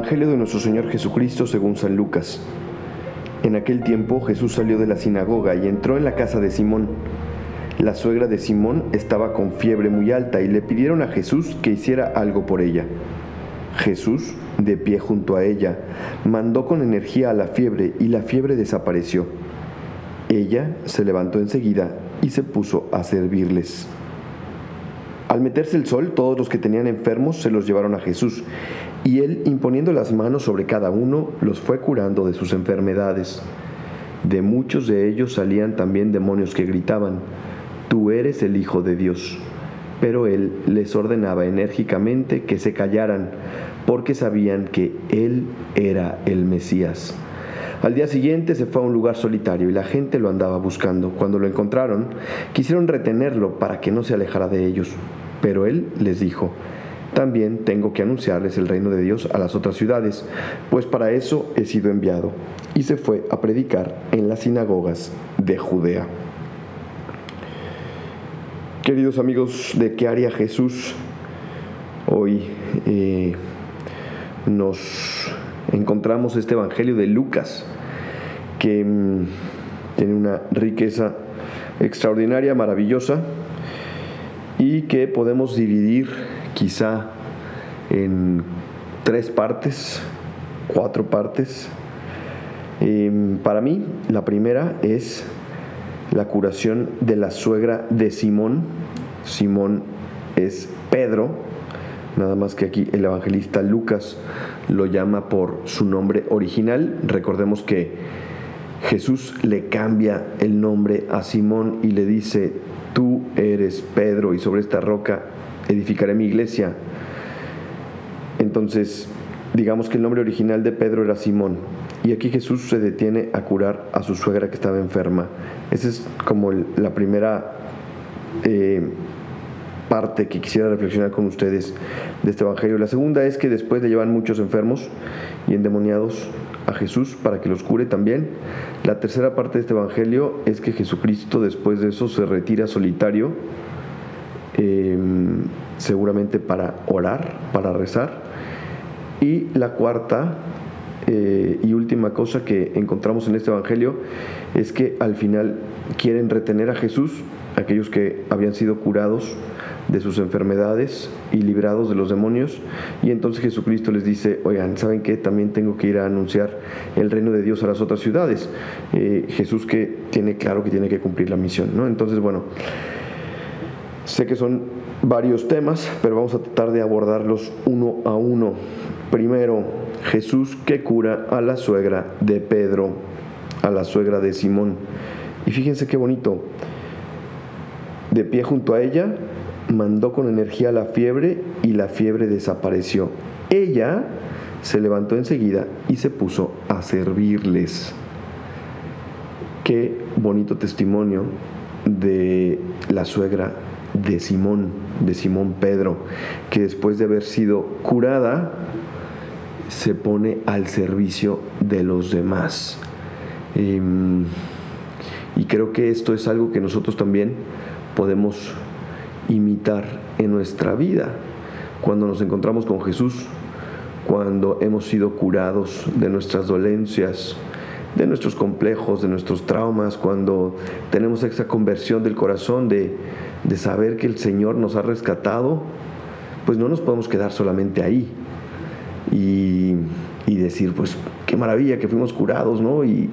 Evangelio de nuestro Señor Jesucristo según San Lucas. En aquel tiempo Jesús salió de la sinagoga y entró en la casa de Simón. La suegra de Simón estaba con fiebre muy alta y le pidieron a Jesús que hiciera algo por ella. Jesús, de pie junto a ella, mandó con energía a la fiebre y la fiebre desapareció. Ella se levantó enseguida y se puso a servirles. Al meterse el sol, todos los que tenían enfermos se los llevaron a Jesús, y él, imponiendo las manos sobre cada uno, los fue curando de sus enfermedades. De muchos de ellos salían también demonios que gritaban, Tú eres el Hijo de Dios. Pero él les ordenaba enérgicamente que se callaran, porque sabían que él era el Mesías. Al día siguiente se fue a un lugar solitario y la gente lo andaba buscando. Cuando lo encontraron, quisieron retenerlo para que no se alejara de ellos. Pero él les dijo, también tengo que anunciarles el reino de Dios a las otras ciudades, pues para eso he sido enviado. Y se fue a predicar en las sinagogas de Judea. Queridos amigos de ¿Qué haría Jesús? Hoy eh, nos encontramos este Evangelio de Lucas, que mm, tiene una riqueza extraordinaria, maravillosa, y que podemos dividir quizá en tres partes, cuatro partes. Em, para mí, la primera es la curación de la suegra de Simón. Simón es Pedro, nada más que aquí el evangelista Lucas lo llama por su nombre original. Recordemos que Jesús le cambia el nombre a Simón y le dice, tú eres Pedro y sobre esta roca edificaré mi iglesia. Entonces, digamos que el nombre original de Pedro era Simón. Y aquí Jesús se detiene a curar a su suegra que estaba enferma. Esa es como la primera eh, parte que quisiera reflexionar con ustedes de este Evangelio. La segunda es que después de llevar muchos enfermos y endemoniados a Jesús para que los cure también. La tercera parte de este Evangelio es que Jesucristo después de eso se retira solitario, em, seguramente para orar, para rezar. Y la cuarta eh, y última cosa que encontramos en este Evangelio es que al final quieren retener a Jesús, aquellos que habían sido curados de sus enfermedades y librados de los demonios. Y entonces Jesucristo les dice, oigan, ¿saben qué? También tengo que ir a anunciar el reino de Dios a las otras ciudades. Eh, Jesús que tiene claro que tiene que cumplir la misión, ¿no? Entonces, bueno, sé que son varios temas, pero vamos a tratar de abordarlos uno a uno. Primero, Jesús que cura a la suegra de Pedro, a la suegra de Simón. Y fíjense qué bonito. De pie junto a ella, mandó con energía la fiebre y la fiebre desapareció. Ella se levantó enseguida y se puso a servirles. Qué bonito testimonio de la suegra de Simón, de Simón Pedro, que después de haber sido curada, se pone al servicio de los demás. Em, y creo que esto es algo que nosotros también podemos imitar en nuestra vida. Cuando nos encontramos con Jesús, cuando hemos sido curados de nuestras dolencias, de nuestros complejos, de nuestros traumas, cuando tenemos esa conversión del corazón de, de saber que el Señor nos ha rescatado, pues no nos podemos quedar solamente ahí y, y decir, pues qué maravilla que fuimos curados, ¿no? Y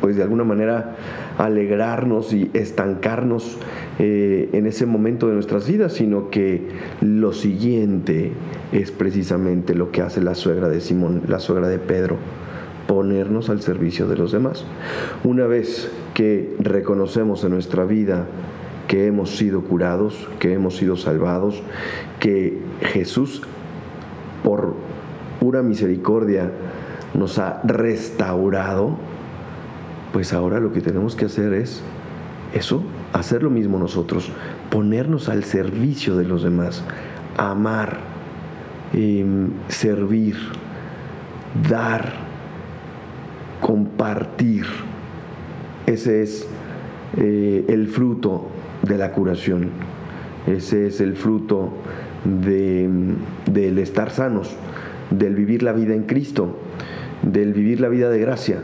pues de alguna manera alegrarnos y estancarnos eh, en ese momento de nuestras vidas, sino que lo siguiente es precisamente lo que hace la suegra de Simón, la suegra de Pedro, ponernos al servicio de los demás. Una vez que reconocemos en nuestra vida que hemos sido curados, que hemos sido salvados, que Jesús por pura misericordia nos ha restaurado, pues ahora lo que tenemos que hacer es eso, hacer lo mismo nosotros, ponernos al servicio de los demás, amar, em, servir, dar, compartir. Ese es eh, el fruto de la curación. Ese es el fruto del estar sanos, del vivir la vida en Cristo, del vivir la vida de gracia,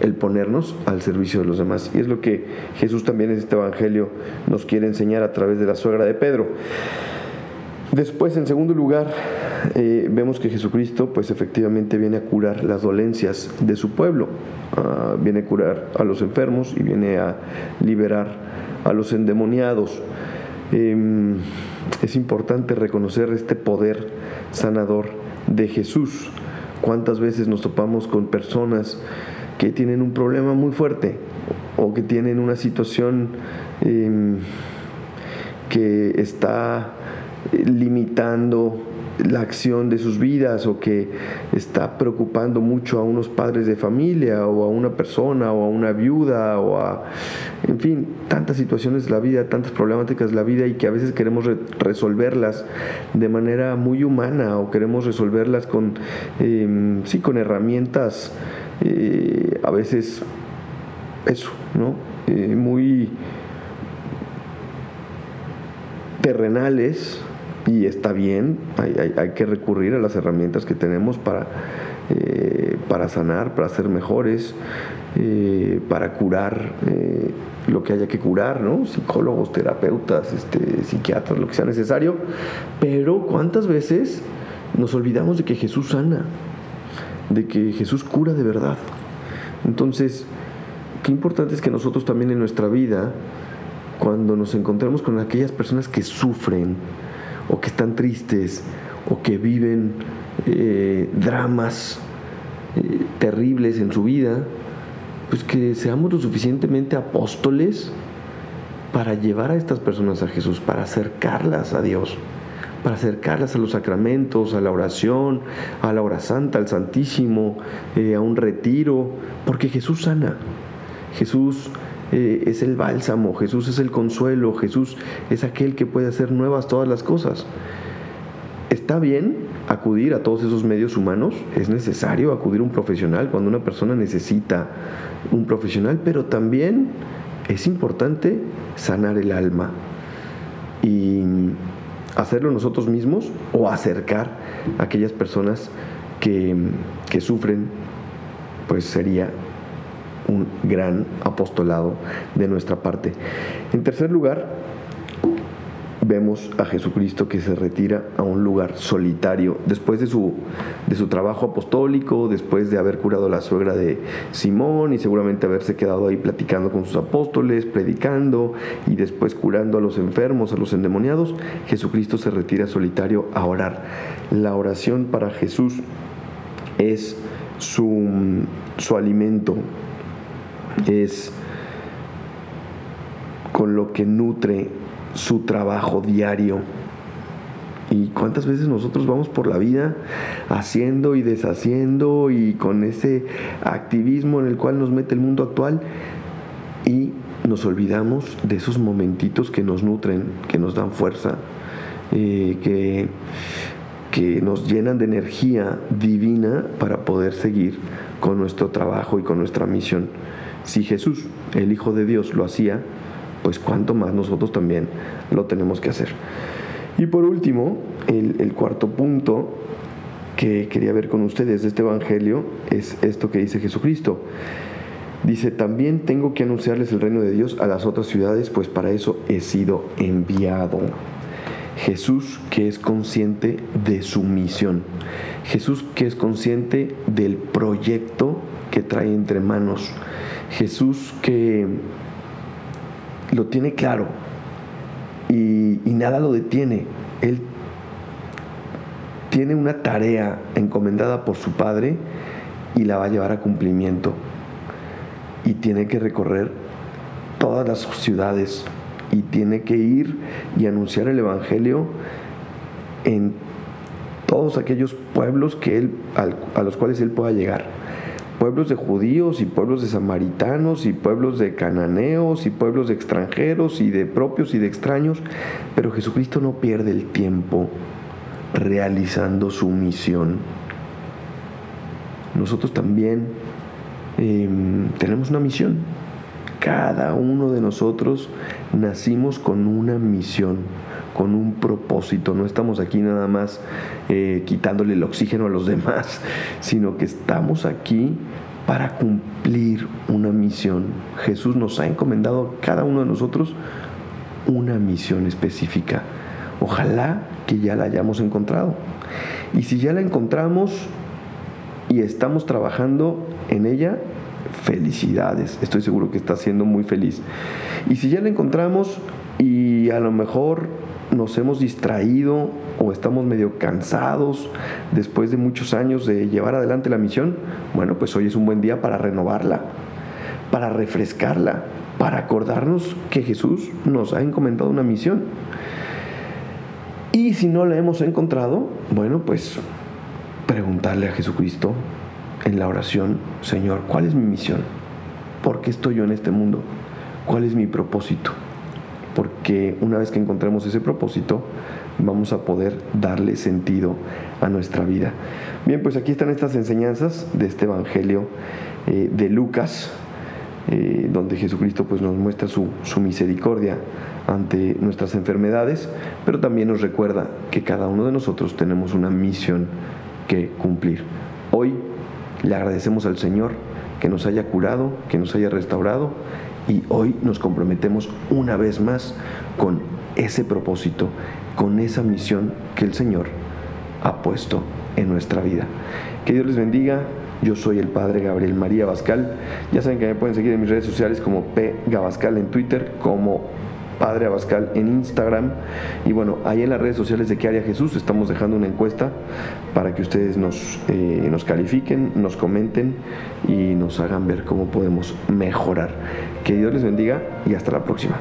el ponernos al servicio de los demás. Y es lo que Jesús también en este Evangelio nos quiere enseñar a través de la suegra de Pedro. Después, en segundo lugar, eh, vemos que Jesucristo, pues efectivamente viene a curar las dolencias de su pueblo, ah, viene a curar a los enfermos y viene a liberar a los endemoniados. Em, es importante reconocer este poder sanador de Jesús. ¿Cuántas veces nos topamos con personas que tienen un problema muy fuerte o que tienen una situación em, que está limitando la acción de sus vidas o que está preocupando mucho a unos padres de familia o a una persona o a una viuda o a, en fin, tantas situaciones de la vida, tantas problemáticas de la vida y que a veces queremos resolverlas de manera muy humana o queremos resolverlas con, em, sí, con herramientas eh, a veces, eso, ¿no? Eh, muy terrenales y está bien, hay, que recurrir a las herramientas que tenemos para, eh, para sanar, para ser mejores, para curar lo que haya que curar, ¿no? Psicólogos, terapeutas, este, psiquiatras, lo que sea necesario. Pero ¿cuántas veces nos olvidamos de que Jesús sana? De que Jesús cura de verdad. Entonces, qué importante es que nosotros también en nuestra vida, cuando nos encontremos con aquellas personas que sufren, o que están tristes o que viven eh, dramas eh, terribles en su vida, pues que seamos lo suficientemente apóstoles para llevar a estas personas a Jesús, para acercarlas a Dios, para acercarlas a los sacramentos, a la oración, a la hora santa, al Santísimo, eh, a un retiro, porque Jesús sana. Jesús eh, es el bálsamo, Jesús es el consuelo, Jesús es aquel que puede hacer nuevas todas las cosas. Está bien acudir a todos esos medios humanos, es necesario acudir a un profesional cuando una persona necesita un profesional, pero también es importante sanar el alma y hacerlo nosotros mismos o acercar a aquellas personas que, que sufren, pues sería un gran apostolado de nuestra parte. En tercer lugar, vemos a Jesucristo que se retira a un lugar solitario después de su, de su trabajo apostólico, después de haber curado a la suegra de Simón y seguramente haberse quedado ahí platicando con sus apóstoles, predicando y después curando a los enfermos, a los endemoniados, Jesucristo se retira solitario a orar. La oración para Jesús es su, su alimento, es con lo que nutre su trabajo diario. ¿Y cuántas veces nosotros vamos por la vida haciendo y deshaciendo y con ese activismo en el cual nos mete el mundo actual y nos olvidamos de esos momentitos que nos nutren, que nos dan fuerza, eh, que, que nos llenan de energía divina para poder seguir con nuestro trabajo y con nuestra misión? Si Jesús, el Hijo de Dios, lo hacía, pues cuánto más nosotros también lo tenemos que hacer. Y por último, el, cuarto punto que quería ver con ustedes de este Evangelio es esto que dice Jesucristo. Dice, también tengo que anunciarles el reino de Dios a las otras ciudades, pues para eso he sido enviado. Jesús que es consciente de su misión. Jesús que es consciente del proyecto que trae entre manos. Jesús que lo tiene claro y, nada lo detiene. Él tiene una tarea encomendada por su Padre y la va a llevar a cumplimiento. Y tiene que recorrer todas las ciudades y tiene que ir y anunciar el Evangelio en todos aquellos pueblos que él, a los cuales él pueda llegar pueblos de judíos y pueblos de samaritanos y pueblos de cananeos y pueblos de extranjeros y de propios y de extraños, pero Jesucristo no pierde el tiempo realizando su misión. Nosotros también em, tenemos una misión. Cada uno de nosotros nacimos con una misión, con un propósito. No estamos aquí nada más eh, quitándole el oxígeno a los demás, sino que estamos aquí para cumplir una misión. Jesús nos ha encomendado a cada uno de nosotros una misión específica. Ojalá que ya la hayamos encontrado. Y si ya la encontramos y estamos trabajando en ella, felicidades. Estoy seguro que está siendo muy feliz. Y si ya la encontramos y a lo mejor nos hemos distraído o estamos medio cansados después de muchos años de llevar adelante la misión, bueno, pues hoy es un buen día para renovarla, para refrescarla, para acordarnos que Jesús nos ha encomendado una misión. Y si no la hemos encontrado, bueno, pues preguntarle a Jesucristo en la oración, Señor, ¿cuál es mi misión? ¿Por qué estoy yo en este mundo? ¿Cuál es mi propósito? Porque una vez que encontremos ese propósito, vamos a poder darle sentido a nuestra vida. Bien, pues aquí están estas enseñanzas de este Evangelio eh, de Lucas, eh, donde Jesucristo pues, nos muestra su, su misericordia ante nuestras enfermedades, pero también nos recuerda que cada uno de nosotros tenemos una misión que cumplir. Hoy le agradecemos al Señor que nos haya curado, que nos haya restaurado y hoy nos comprometemos una vez más con ese propósito, con esa misión que el Señor ha puesto en nuestra vida. Que Dios les bendiga. Yo soy el Padre Gabriel María Bascal. Ya saben que me pueden seguir en mis redes sociales como P. Gabascal en Twitter, como Padre Abascal en Instagram. Y bueno, ahí en las redes sociales de ¿Qué Jesús? Estamos dejando una encuesta para que ustedes nos, eh, nos califiquen, nos comenten y nos hagan ver cómo podemos mejorar. Que Dios les bendiga y hasta la próxima.